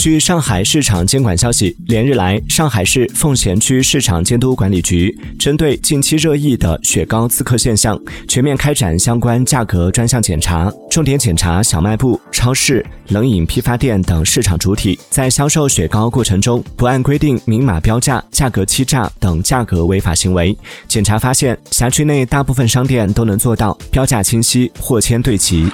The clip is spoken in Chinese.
据上海市场监管消息连日来上海市奉贤区市场监督管理局针对近期热议的雪糕刺客现象全面开展相关价格专项检查重点检查小卖部超市冷饮批发店等市场主体在销售雪糕过程中不按规定明码标价价格欺诈等价格违法行为。检查发现辖区内大部分商店都能做到标价清晰货签对齐。